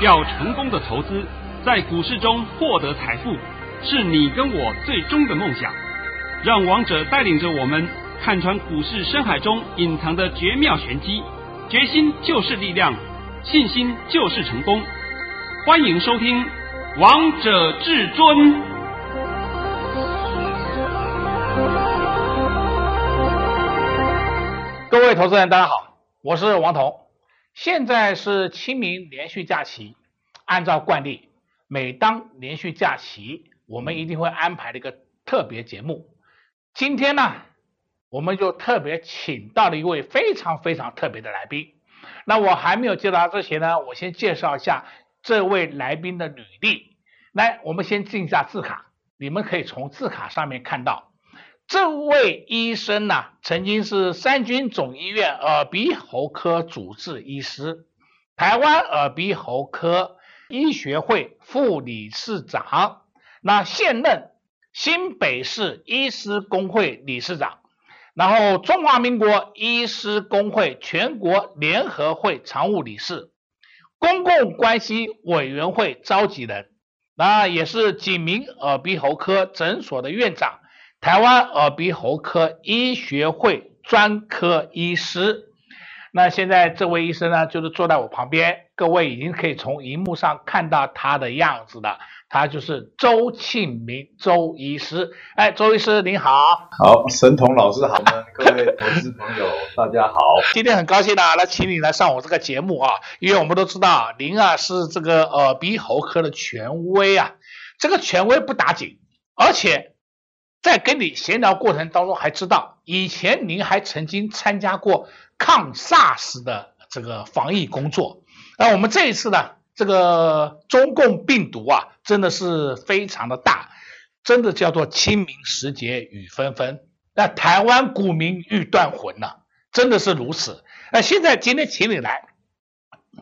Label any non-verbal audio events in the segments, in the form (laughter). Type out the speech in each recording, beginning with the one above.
要成功的投资，在股市中获得财富，是你跟我最终的梦想。让王者带领着我们看穿股市深海中隐藏的绝妙玄机。决心就是力量，信心就是成功。欢迎收听《王者至尊》。各位投资人，大家好，我是王彤。现在是清明连续假期，按照惯例，每当连续假期，我们一定会安排的一个特别节目。今天呢，我们就特别请到了一位非常非常特别的来宾。那我还没有介绍之前呢，我先介绍一下这位来宾的履历。来，我们先进一下字卡，你们可以从字卡上面看到。这位医生呢，曾经是三军总医院耳鼻喉科主治医师，台湾耳鼻喉科医学会副理事长，那现任新北市医师工会理事长，然后中华民国医师工会全国联合会常务理事，公共关系委员会召集人，那也是景明耳鼻喉科诊所的院长。台湾耳鼻喉科医学会专科医师，那现在这位医生呢，就是坐在我旁边，各位已经可以从荧幕上看到他的样子了，他就是周庆明周医师。哎，周医师您好，好，神童老师好呢，各位投资朋友 (laughs) 大家好，今天很高兴啊，来请你来上我这个节目啊，因为我们都知道您啊是这个耳鼻喉科的权威啊，这个权威不打紧，而且。在跟你闲聊过程当中，还知道以前您还曾经参加过抗 SARS 的这个防疫工作。那我们这一次呢，这个中共病毒啊，真的是非常的大，真的叫做清明时节雨纷纷，那台湾股民欲断魂呐，真的是如此。那现在今天请你来，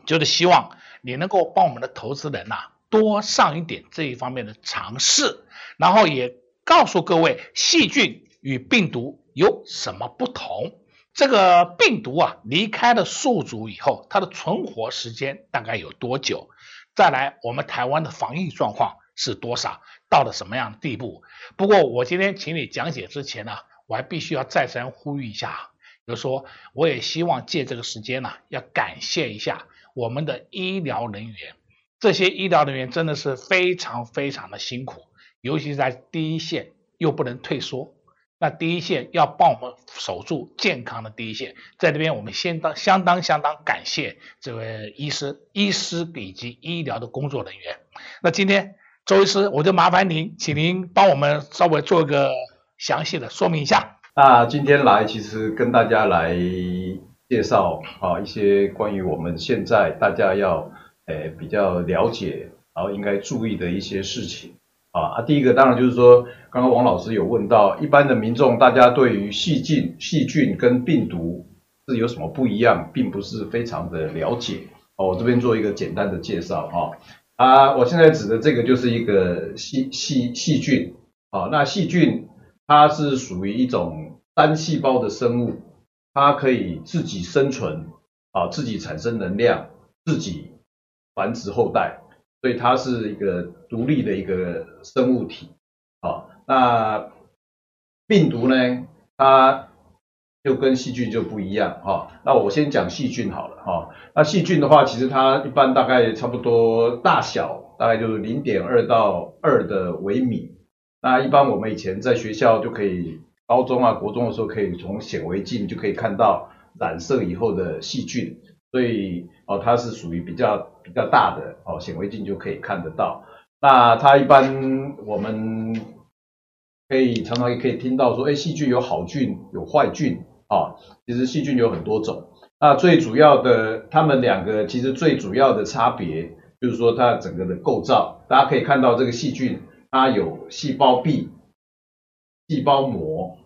就是希望你能够帮我们的投资人呐，多上一点这一方面的尝试，然后也。告诉各位，细菌与病毒有什么不同？这个病毒啊，离开了宿主以后，它的存活时间大概有多久？再来，我们台湾的防疫状况是多少？到了什么样的地步？不过，我今天请你讲解之前呢，我还必须要再三呼吁一下，比如说，我也希望借这个时间呢，要感谢一下我们的医疗人员，这些医疗人员真的是非常非常的辛苦。尤其是在第一线又不能退缩，那第一线要帮我们守住健康的第一线，在这边我们先当相当相当感谢这位医师、医师以及医疗的工作人员。那今天周医师，我就麻烦您，请您帮我们稍微做个详细的说明一下。那今天来其实跟大家来介绍啊一些关于我们现在大家要诶比较了解，然后应该注意的一些事情。啊，第一个当然就是说，刚刚王老师有问到，一般的民众大家对于细菌、细菌跟病毒是有什么不一样，并不是非常的了解。哦，我这边做一个简单的介绍哈。啊，我现在指的这个就是一个细细细菌。啊，那细菌它是属于一种单细胞的生物，它可以自己生存，啊，自己产生能量，自己繁殖后代。所以它是一个独立的一个生物体，好，那病毒呢，它就跟细菌就不一样哈。那我先讲细菌好了哈。那细菌的话，其实它一般大概差不多大小大概就是零点二到二的微米。那一般我们以前在学校就可以，高中啊、国中的时候可以从显微镜就可以看到染色以后的细菌。所以哦，它是属于比较比较大的哦，显微镜就可以看得到。那它一般我们可以常常也可以听到说，哎，细菌有好菌有坏菌啊。其实细菌有很多种。那最主要的，它们两个其实最主要的差别就是说它整个的构造。大家可以看到这个细菌，它有细胞壁、细胞膜，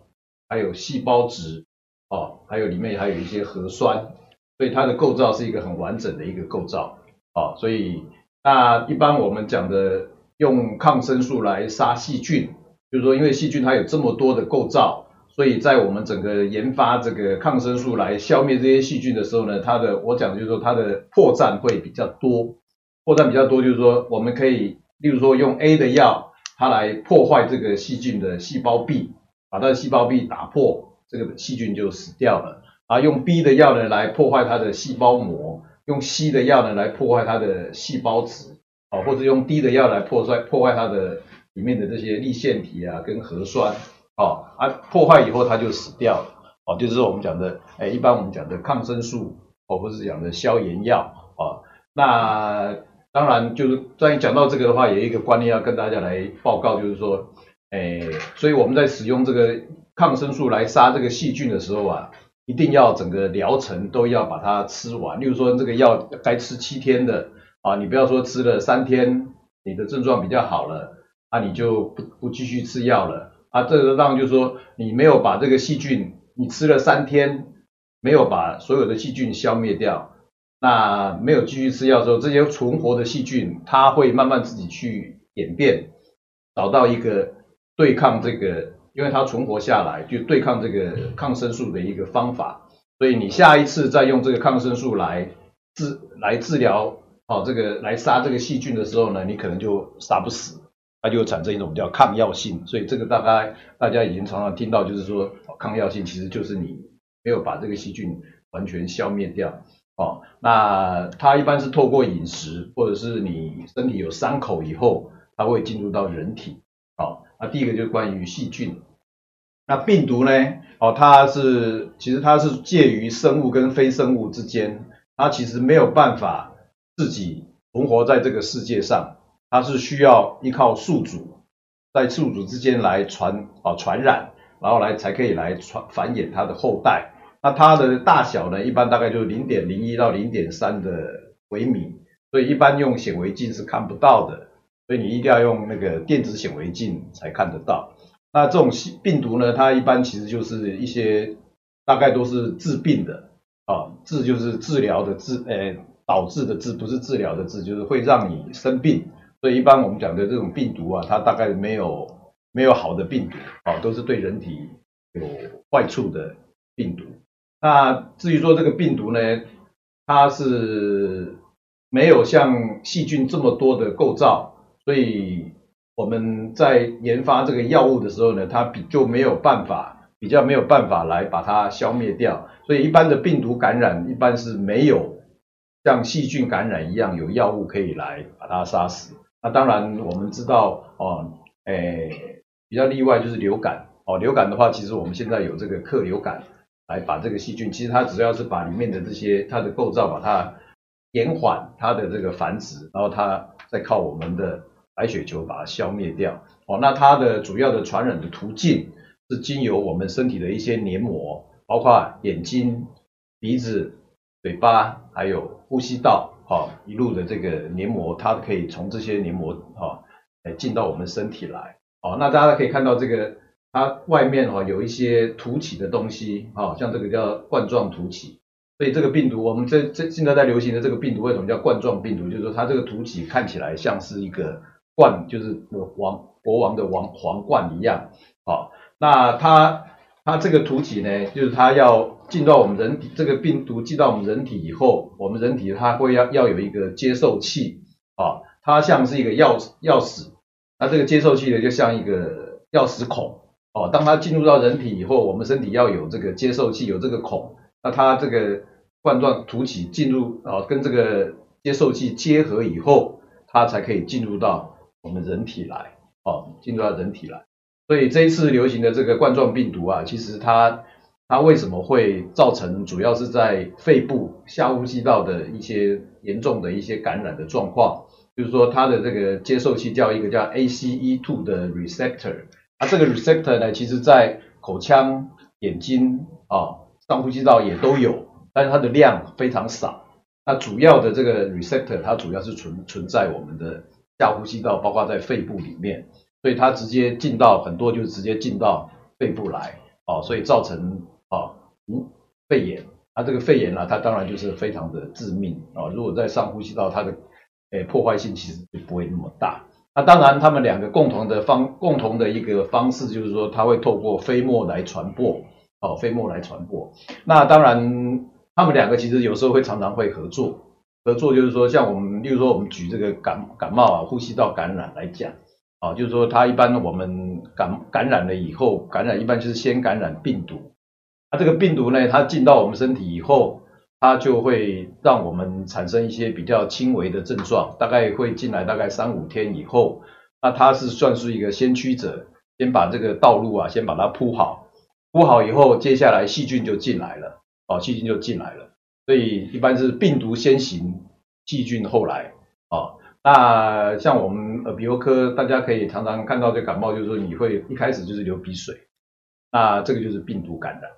还有细胞质哦，还有里面还有一些核酸。所以它的构造是一个很完整的一个构造，啊，所以那一般我们讲的用抗生素来杀细菌，就是说因为细菌它有这么多的构造，所以在我们整个研发这个抗生素来消灭这些细菌的时候呢，它的我讲的就是说它的破绽会比较多，破绽比较多，就是说我们可以，例如说用 A 的药，它来破坏这个细菌的细胞壁，把它的细胞壁打破，这个细菌就死掉了。啊，用 B 的药呢来破坏它的细胞膜，用稀的药呢来破坏它的细胞质，啊，或者用低的药来破坏破坏它的里面的这些粒线体啊跟核酸，啊，啊破坏以后它就死掉了，哦，就是我们讲的，哎，一般我们讲的抗生素，哦，不是讲的消炎药，啊，那当然就是在讲到这个的话，有一个观念要跟大家来报告，就是说，哎，所以我们在使用这个抗生素来杀这个细菌的时候啊。一定要整个疗程都要把它吃完，例如说这个药该吃七天的啊，你不要说吃了三天，你的症状比较好了，啊你就不不继续吃药了啊，这个让就是说你没有把这个细菌，你吃了三天没有把所有的细菌消灭掉，那没有继续吃药之后，这些存活的细菌它会慢慢自己去演变，找到一个对抗这个。因为它存活下来，就对抗这个抗生素的一个方法，所以你下一次再用这个抗生素来治来治疗，哦，这个来杀这个细菌的时候呢，你可能就杀不死，它就产生一种叫抗药性。所以这个大概大家已经常常听到，就是说抗药性其实就是你没有把这个细菌完全消灭掉，哦，那它一般是透过饮食或者是你身体有伤口以后，它会进入到人体，哦，那第一个就是关于细菌。那病毒呢？哦，它是其实它是介于生物跟非生物之间，它其实没有办法自己存活在这个世界上，它是需要依靠宿主，在宿主之间来传啊传染，然后来才可以来传繁衍它的后代。那它的大小呢，一般大概就是零点零一到零点三的微米，所以一般用显微镜是看不到的，所以你一定要用那个电子显微镜才看得到。那这种病毒呢，它一般其实就是一些大概都是致病的啊，治就是治疗的治，呃，导致的治，不是治疗的治，就是会让你生病。所以一般我们讲的这种病毒啊，它大概没有没有好的病毒啊，都是对人体有坏处的病毒。那至于说这个病毒呢，它是没有像细菌这么多的构造，所以。我们在研发这个药物的时候呢，它比就没有办法，比较没有办法来把它消灭掉。所以一般的病毒感染一般是没有像细菌感染一样有药物可以来把它杀死。那当然我们知道哦，诶，比较例外就是流感哦。流感的话，其实我们现在有这个克流感来把这个细菌，其实它只要是把里面的这些它的构造把它延缓它的这个繁殖，然后它再靠我们的。白血球把它消灭掉哦，那它的主要的传染的途径是经由我们身体的一些黏膜，包括眼睛、鼻子、嘴巴，还有呼吸道，哈，一路的这个黏膜，它可以从这些黏膜哈，来进到我们身体来，哦，那大家可以看到这个它外面哈有一些凸起的东西，哈，像这个叫冠状突起，所以这个病毒，我们这这现在在流行的这个病毒为什么叫冠状病毒？就是说它这个突起看起来像是一个。冠就是王国王的王皇冠一样，好，那它它这个突起呢，就是它要进到我们人体，这个病毒进到我们人体以后，我们人体它会要要有一个接受器，啊，它像是一个钥匙钥匙，那这个接受器呢就像一个钥匙孔，哦，当它进入到人体以后，我们身体要有这个接受器，有这个孔，那它这个冠状突起进入啊，跟这个接受器结合以后，它才可以进入到。我们人体来，哦，进入到人体来，所以这一次流行的这个冠状病毒啊，其实它它为什么会造成，主要是在肺部下呼吸道的一些严重的一些感染的状况，就是说它的这个接受器叫一个叫 ACE2 的 receptor，啊，这个 receptor 呢，其实在口腔、眼睛啊、上呼吸道也都有，但是它的量非常少。那主要的这个 receptor 它主要是存存在我们的。下呼吸道包括在肺部里面，所以它直接进到很多就直接进到肺部来，哦，所以造成啊，嗯，肺炎。它这个肺炎呢，它当然就是非常的致命啊。如果在上呼吸道，它的诶破坏性其实就不会那么大。那当然，他们两个共同的方共同的一个方式就是说，它会透过飞沫来传播，哦，飞沫来传播。那当然，他们两个其实有时候会常常会合作。合作，就是说像我们，例如说我们举这个感感冒啊，呼吸道感染来讲，啊，就是说它一般我们感感染了以后，感染一般就是先感染病毒，那这个病毒呢，它进到我们身体以后，它就会让我们产生一些比较轻微的症状，大概会进来大概三五天以后，那它是算是一个先驱者，先把这个道路啊，先把它铺好，铺好以后，接下来细菌就进来了，啊，细菌就进来了，所以一般是病毒先行，细菌后来，啊，那像我们耳鼻喉科，大家可以常常看到这感冒，就是说你会一开始就是流鼻水，那这个就是病毒感染。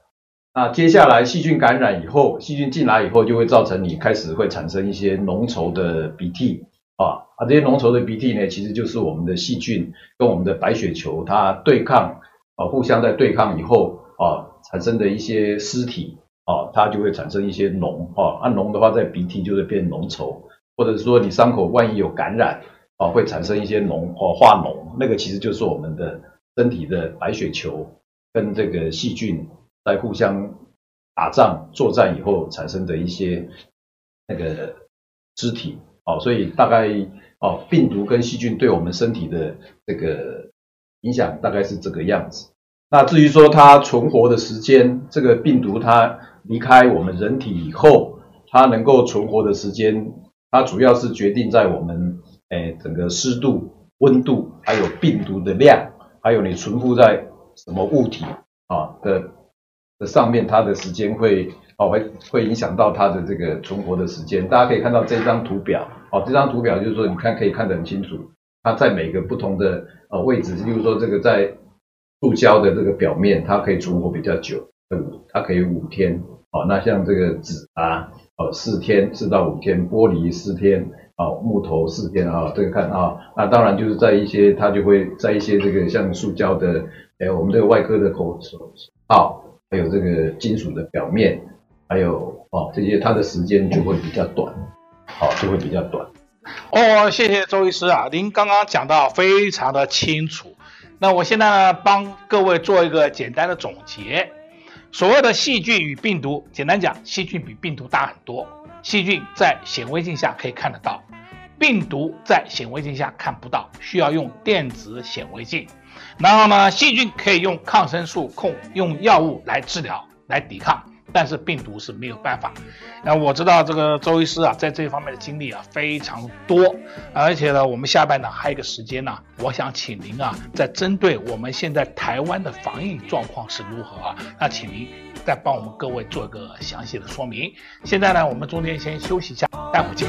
那接下来细菌感染以后，细菌进来以后，就会造成你开始会产生一些浓稠的鼻涕啊啊，这些浓稠的鼻涕呢，其实就是我们的细菌跟我们的白血球它对抗啊，互相在对抗以后啊，产生的一些尸体啊，它就会产生一些脓啊，那脓的话在鼻涕就会变浓稠，或者是说你伤口万一有感染啊，会产生一些脓哦化脓，那个其实就是我们的身体的白血球跟这个细菌。在互相打仗作战以后产生的一些那个肢体，哦，所以大概哦，病毒跟细菌对我们身体的这个影响大概是这个样子。那至于说它存活的时间，这个病毒它离开我们人体以后，它能够存活的时间，它主要是决定在我们诶整个湿度、温度，还有病毒的量，还有你存附在什么物体啊的。的上面它的时间会哦会会影响到它的这个存活的时间，大家可以看到这张图表哦，这张图表就是说你看可以看得很清楚，它在每个不同的呃位置，例如说这个在塑胶的这个表面，它可以存活比较久，它可以五天哦，那像这个纸啊哦四天四到五天，玻璃四天哦，木头四天啊，这个看啊，那当然就是在一些它就会在一些这个像塑胶的哎我们这个外科的口哦。还有这个金属的表面，还有哦这些，它的时间就会比较短，好、哦，就会比较短。哦，谢谢周医师啊，您刚刚讲到非常的清楚。那我现在呢，帮各位做一个简单的总结。所谓的细菌与病毒，简单讲，细菌比病毒大很多。细菌在显微镜下可以看得到，病毒在显微镜下看不到，需要用电子显微镜。然后呢，细菌可以用抗生素控，用药物来治疗、来抵抗，但是病毒是没有办法。那我知道这个周医师啊，在这方面的经历啊非常多，而且呢，我们下半呢还有一个时间呢，我想请您啊，在针对我们现在台湾的防疫状况是如何啊，那请您再帮我们各位做一个详细的说明。现在呢，我们中间先休息一下，待会儿见。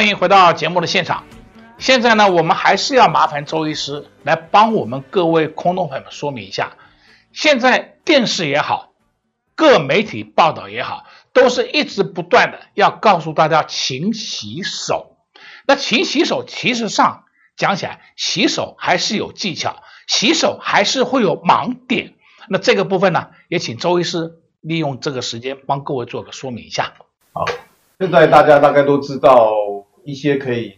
欢迎回到节目的现场。现在呢，我们还是要麻烦周医师来帮我们各位空洞朋友们说明一下。现在电视也好，各媒体报道也好，都是一直不断的要告诉大家勤洗手。那勤洗手，其实上讲起来，洗手还是有技巧，洗手还是会有盲点。那这个部分呢，也请周医师利用这个时间帮各位做个说明一下。好，现在大家大概都知道。一些可以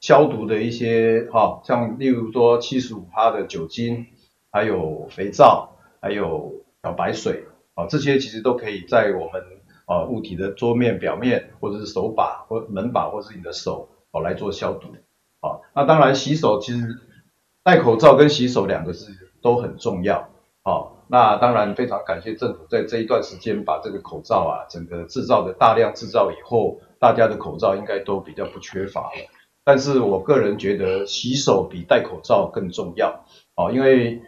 消毒的一些哈，像例如说七十五趴的酒精，还有肥皂，还有漂白水啊，这些其实都可以在我们啊物体的桌面表面，或者是手把或门把，或是你的手哦来做消毒啊。那当然洗手其实戴口罩跟洗手两个是都很重要啊。那当然非常感谢政府在这一段时间把这个口罩啊整个制造的大量制造以后，大家的口罩应该都比较不缺乏了。但是我个人觉得洗手比戴口罩更重要啊，因为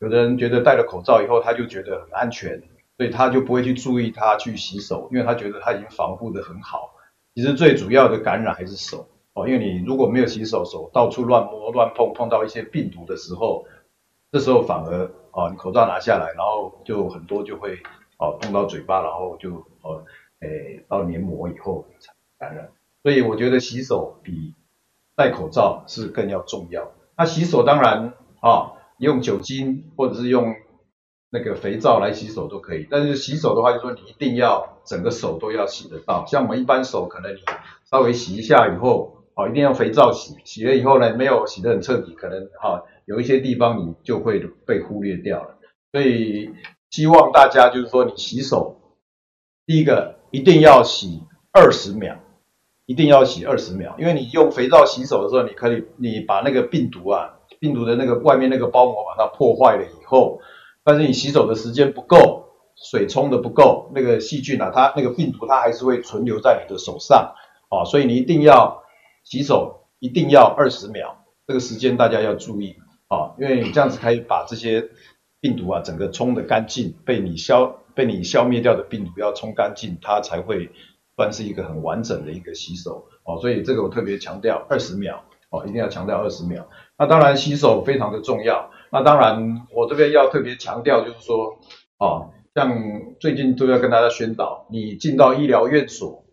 有的人觉得戴了口罩以后他就觉得很安全，所以他就不会去注意他去洗手，因为他觉得他已经防护得很好。其实最主要的感染还是手哦，因为你如果没有洗手，手到处乱摸乱碰，碰到一些病毒的时候，这时候反而哦你口罩拿下来，然后就很多就会哦碰到嘴巴，然后就哦诶到黏膜以后感染。所以我觉得洗手比戴口罩是更要重要。那洗手当然啊、用酒精或者是用那个肥皂来洗手都可以。但是洗手的话，就说你一定要整个手都要洗得到。像我们一般手，可能你稍微洗一下以后，哦，一定要肥皂洗。洗了以后呢，没有洗得很彻底，可能哈、哦、有一些地方你就会被忽略掉了。所以希望大家就是说，你洗手，第一个一定要洗二十秒。一定要洗二十秒，因为你用肥皂洗手的时候，你可以你把那个病毒啊，病毒的那个外面那个包膜把它破坏了以后，但是你洗手的时间不够，水冲的不够，那个细菌啊，它那个病毒它还是会存留在你的手上啊，所以你一定要洗手，一定要二十秒，这个时间大家要注意啊，因为你这样子可以把这些病毒啊整个冲得干净，被你消被你消灭掉的病毒要冲干净，它才会。算是一个很完整的一个洗手哦，所以这个我特别强调二十秒哦，一定要强调二十秒。那当然洗手非常的重要。那当然我这边要特别强调就是说，哦，像最近都要跟大家宣导，你进到医疗院所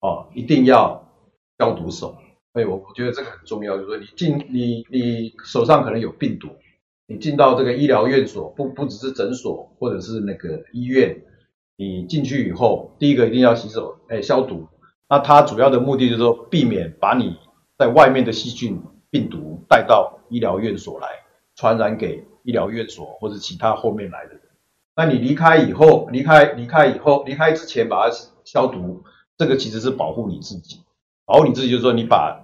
哦，一定要消毒手。所以我我觉得这个很重要，就是说你进你你手上可能有病毒，你进到这个医疗院所，不不只是诊所或者是那个医院。你进去以后，第一个一定要洗手，哎，消毒。那它主要的目的就是说，避免把你在外面的细菌、病毒带到医疗院所来，传染给医疗院所或者其他后面来的人。那你离开以后，离开离开以后，离开之前把它消毒，这个其实是保护你自己。保护你自己就是说，你把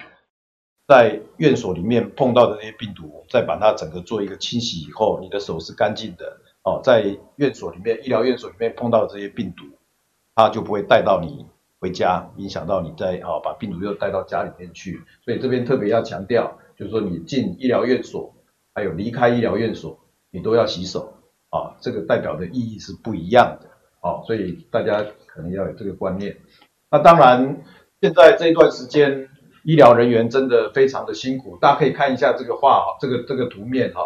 在院所里面碰到的那些病毒，再把它整个做一个清洗以后，你的手是干净的。哦，在院所里面，医疗院所里面碰到这些病毒，它就不会带到你回家，影响到你在哦，把病毒又带到家里面去。所以这边特别要强调，就是说你进医疗院所，还有离开医疗院所，你都要洗手啊，这个代表的意义是不一样的。哦，所以大家可能要有这个观念。那当然，现在这一段时间，医疗人员真的非常的辛苦，大家可以看一下这个画，这个这个图面哈。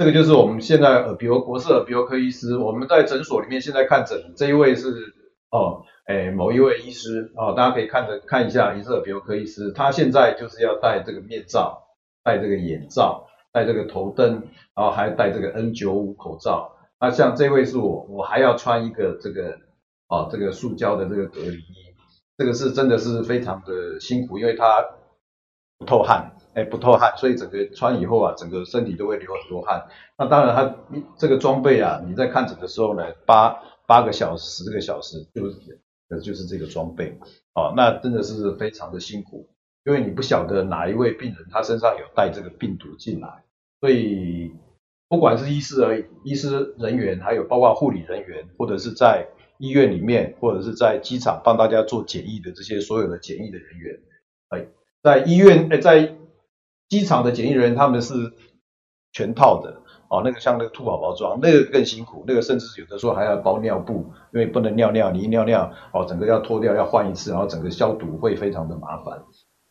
这个就是我们现在耳鼻喉国色耳鼻喉科医师，我们在诊所里面现在看诊，这一位是哦，哎，某一位医师哦，大家可以看着看一下，也是耳鼻喉科医师，他现在就是要戴这个面罩，戴这个眼罩，戴这个头灯，然后还戴这个 N95 口罩。那像这位是我，我还要穿一个这个哦，这个塑胶的这个隔离衣，这个是真的是非常的辛苦，因为他不透汗。哎，不透汗，所以整个穿以后啊，整个身体都会流很多汗。那当然，它这个装备啊，你在看诊的时候呢，八八个小时、十个小时，就是，就是这个装备，哦，那真的是非常的辛苦，因为你不晓得哪一位病人他身上有带这个病毒进来，所以不管是医师而，医师人员，还有包括护理人员，或者是在医院里面，或者是在机场帮大家做检疫的这些所有的检疫的人员，哎，在医院，哎，在机场的检疫人员他们是全套的哦，那个像那个兔宝宝装，那个更辛苦，那个甚至有的时候还要包尿布，因为不能尿尿，你一尿尿哦，整个要脱掉要换一次，然后整个消毒会非常的麻烦。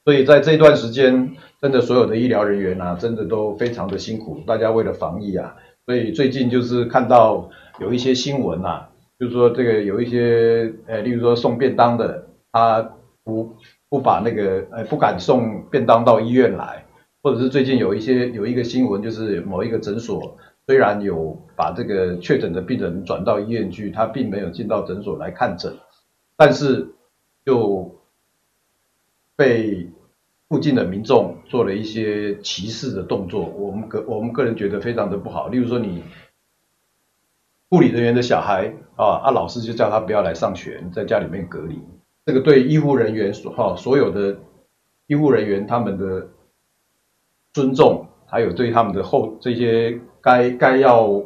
所以在这段时间，真的所有的医疗人员啊，真的都非常的辛苦，大家为了防疫啊，所以最近就是看到有一些新闻啊，就是说这个有一些呃，例如说送便当的，他不不把那个呃不敢送便当到医院来。或者是最近有一些有一个新闻，就是某一个诊所虽然有把这个确诊的病人转到医院去，他并没有进到诊所来看诊，但是就被附近的民众做了一些歧视的动作，我们个我们个人觉得非常的不好。例如说，你护理人员的小孩啊，啊，老师就叫他不要来上学，在家里面隔离。这个对医护人员所哈所有的医护人员他们的尊重，还有对他们的后这些该该要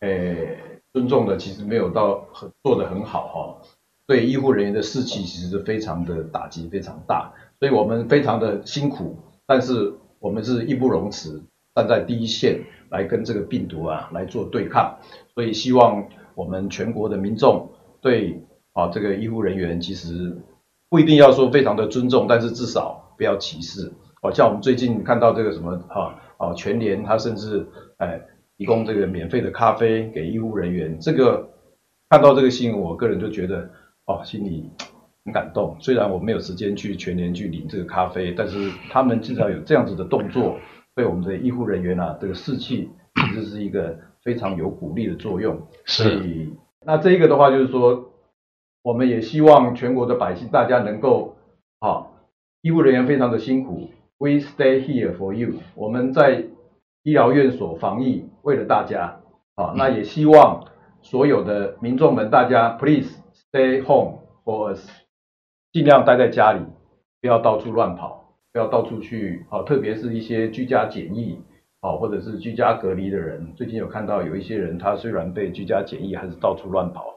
诶尊重的，其实没有到很做得很好哈。对医护人员的士气其实是非常的打击非常大，所以我们非常的辛苦，但是我们是义不容辞，站在第一线来跟这个病毒啊来做对抗，所以希望我们全国的民众对。啊，这个医护人员其实不一定要说非常的尊重，但是至少不要歧视。哦，像我们最近看到这个什么啊啊全联，他甚至哎提供这个免费的咖啡给医护人员，这个看到这个新闻，我个人就觉得哦心里很感动。虽然我没有时间去全联去领这个咖啡，但是他们至少有这样子的动作，对我们的医护人员啊这个士气其实是一个非常有鼓励的作用。是。所以那这一个的话就是说。我们也希望全国的百姓，大家能够，啊，医护人员非常的辛苦，We stay here for you。我们在医疗院所防疫，为了大家，啊，那也希望所有的民众们，大家 please stay home for us，尽量待在家里，不要到处乱跑，不要到处去，啊，特别是一些居家检疫，啊，或者是居家隔离的人，最近有看到有一些人，他虽然被居家检疫，还是到处乱跑。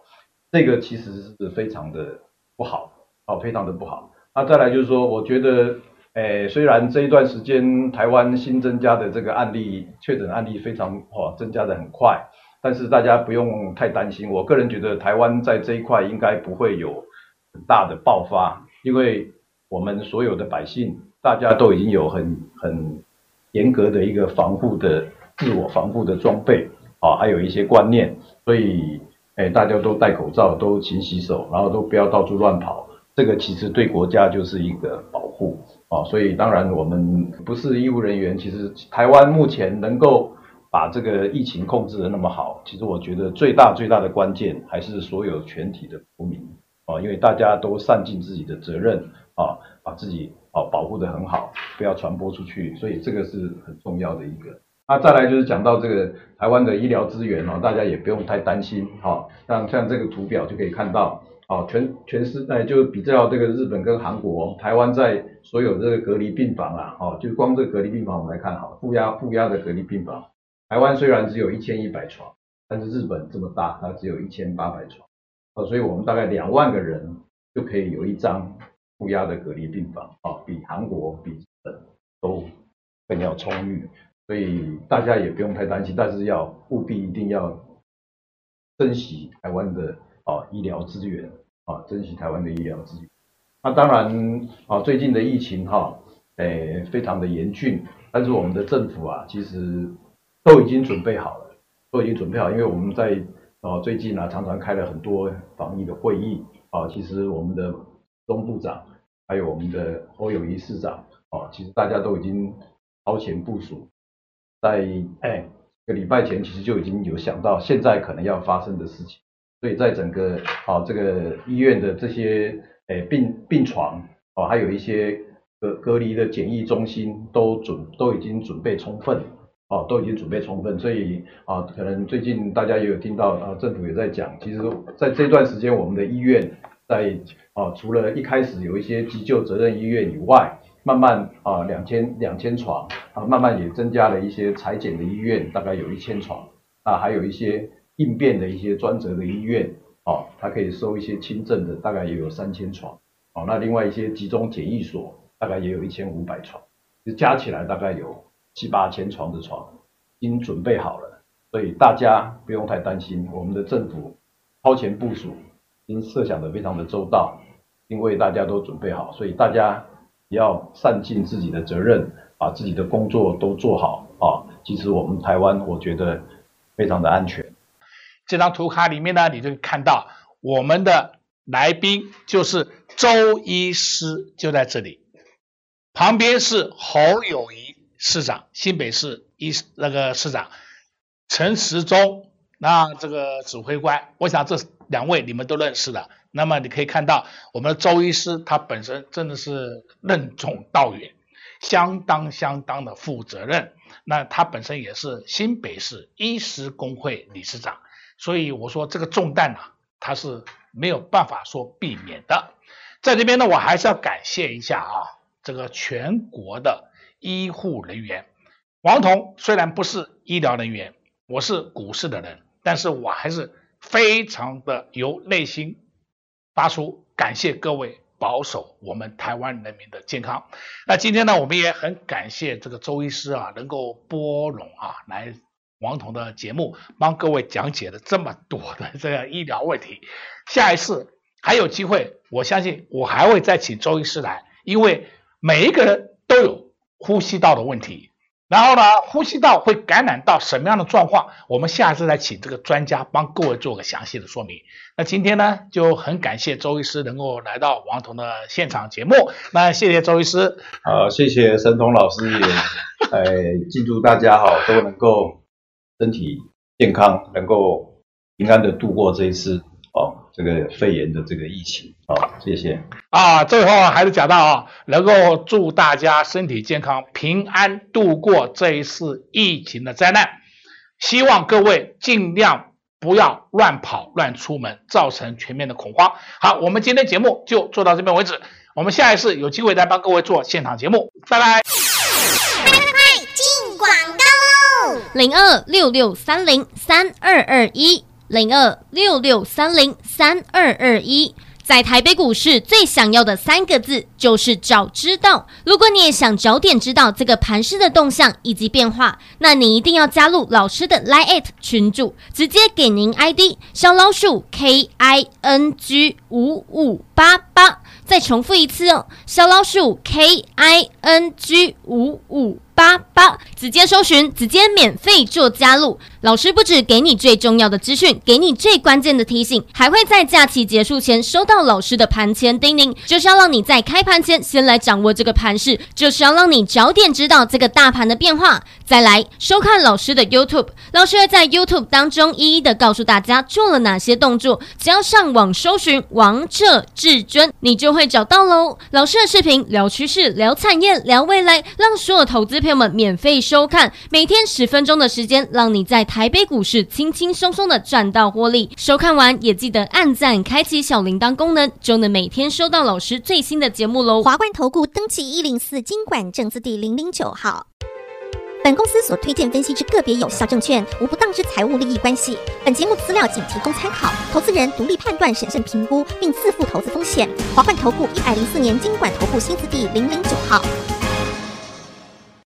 这个其实是非常的不好，哦，非常的不好。那再来就是说，我觉得，诶，虽然这一段时间台湾新增加的这个案例确诊案例非常哦增加的很快，但是大家不用太担心。我个人觉得台湾在这一块应该不会有很大的爆发，因为我们所有的百姓大家都已经有很很严格的一个防护的自我防护的装备啊，还有一些观念，所以。哎，大家都戴口罩，都勤洗手，然后都不要到处乱跑。这个其实对国家就是一个保护啊。所以当然我们不是医务人员，其实台湾目前能够把这个疫情控制得那么好，其实我觉得最大最大的关键还是所有全体的国民啊，因为大家都善尽自己的责任啊，把自己啊保护得很好，不要传播出去。所以这个是很重要的一个。那再来就是讲到这个台湾的医疗资源哦，大家也不用太担心哈。像像这个图表就可以看到，哦，全全世界就比较这个日本跟韩国，台湾在所有这个隔离病房啊，哦，就光这隔离病房我们来看哈，负压负压的隔离病房，台湾虽然只有一千一百床，但是日本这么大，它只有一千八百床，哦，所以我们大概两万个人就可以有一张负压的隔离病房，哦，比韩国比日本都更要充裕。所以大家也不用太担心，但是要务必一定要珍惜台湾的哦医疗资源啊，珍惜台湾的医疗资源。那当然啊，最近的疫情哈，诶非常的严峻，但是我们的政府啊，其实都已经准备好了，都已经准备好，因为我们在啊最近啊常常开了很多防疫的会议啊，其实我们的中部长还有我们的侯友谊市长啊，其实大家都已经超前部署。在哎，个礼拜前其实就已经有想到现在可能要发生的事情，所以在整个啊这个医院的这些诶病病床啊，还有一些隔隔离的检疫中心都准都已经准备充分啊，都已经准备充分，所以啊可能最近大家也有听到啊政府也在讲，其实在这段时间我们的医院在啊除了一开始有一些急救责任医院以外。慢慢啊，两千两千床啊，慢慢也增加了一些裁剪的医院，大概有一千床啊，还有一些应变的一些专责的医院哦，它可以收一些轻症的，大概也有三千床哦。那另外一些集中检疫所，大概也有一千五百床，就加起来大概有七八千床的床，已经准备好了，所以大家不用太担心，我们的政府超前部署，已经设想的非常的周到，因为大家都准备好，所以大家。要善尽自己的责任，把自己的工作都做好啊！其实我们台湾，我觉得非常的安全。这张图卡里面呢，你就看到我们的来宾就是周医师，就在这里，旁边是侯友谊市长，新北市医那个市长陈时中，那这个指挥官，我想这两位你们都认识的。那么你可以看到，我们的周医师他本身真的是任重道远，相当相当的负责任。那他本身也是新北市医师工会理事长，所以我说这个重担呢、啊，他是没有办法说避免的。在这边呢，我还是要感谢一下啊，这个全国的医护人员。王彤虽然不是医疗人员，我是股市的人，但是我还是非常的由内心发出感谢各位。保守我们台湾人民的健康。那今天呢，我们也很感谢这个周医师啊，能够拨冗啊来王彤的节目，帮各位讲解了这么多的这个医疗问题。下一次还有机会，我相信我还会再请周医师来，因为每一个人都有呼吸道的问题。然后呢，呼吸道会感染到什么样的状况？我们下次再请这个专家帮各位做个详细的说明。那今天呢，就很感谢周医师能够来到王彤的现场节目。那谢谢周医师。好，谢谢神童老师也，哎，敬祝大家好都能够身体健康，能够平安的度过这一次。哦，这个肺炎的这个疫情，好，谢谢。啊，最后还是讲到啊，能够祝大家身体健康，平安度过这一次疫情的灾难。希望各位尽量不要乱跑、乱出门，造成全面的恐慌。好，我们今天节目就做到这边为止。我们下一次有机会再帮各位做现场节目，拜拜。零二六六三零三二二一。零二六六三零三二二一，在台北股市最想要的三个字就是早知道。如果你也想早点知道这个盘势的动向以及变化，那你一定要加入老师的 Line@ 群组，直接给您 ID 小老鼠 K I N G 五五八八。再重复一次哦，小老鼠 K I N G 五五八八，直接搜寻，直接免费做加入。老师不止给你最重要的资讯，给你最关键的提醒，还会在假期结束前收到老师的盘前叮咛，就是要让你在开盘前先来掌握这个盘势，就是要让你早点知道这个大盘的变化。再来收看老师的 YouTube，老师会在 YouTube 当中一一的告诉大家做了哪些动作，只要上网搜寻“王者至尊”，你就会找到喽。老师的视频聊趋势、聊产业、聊未来，让所有投资朋友们免费收看，每天十分钟的时间，让你在。台北股市轻轻松松的赚到获利，收看完也记得按赞、开启小铃铛功能，就能每天收到老师最新的节目喽。华冠投顾登记一零四金管证字第零零九号。本公司所推荐分析之个别有效证券，无不当之财务利益关系。本节目资料仅提供参考，投资人独立判断、审慎评估，并自负投资风险。华冠投顾一百零四年金管投顾新字第零零九号。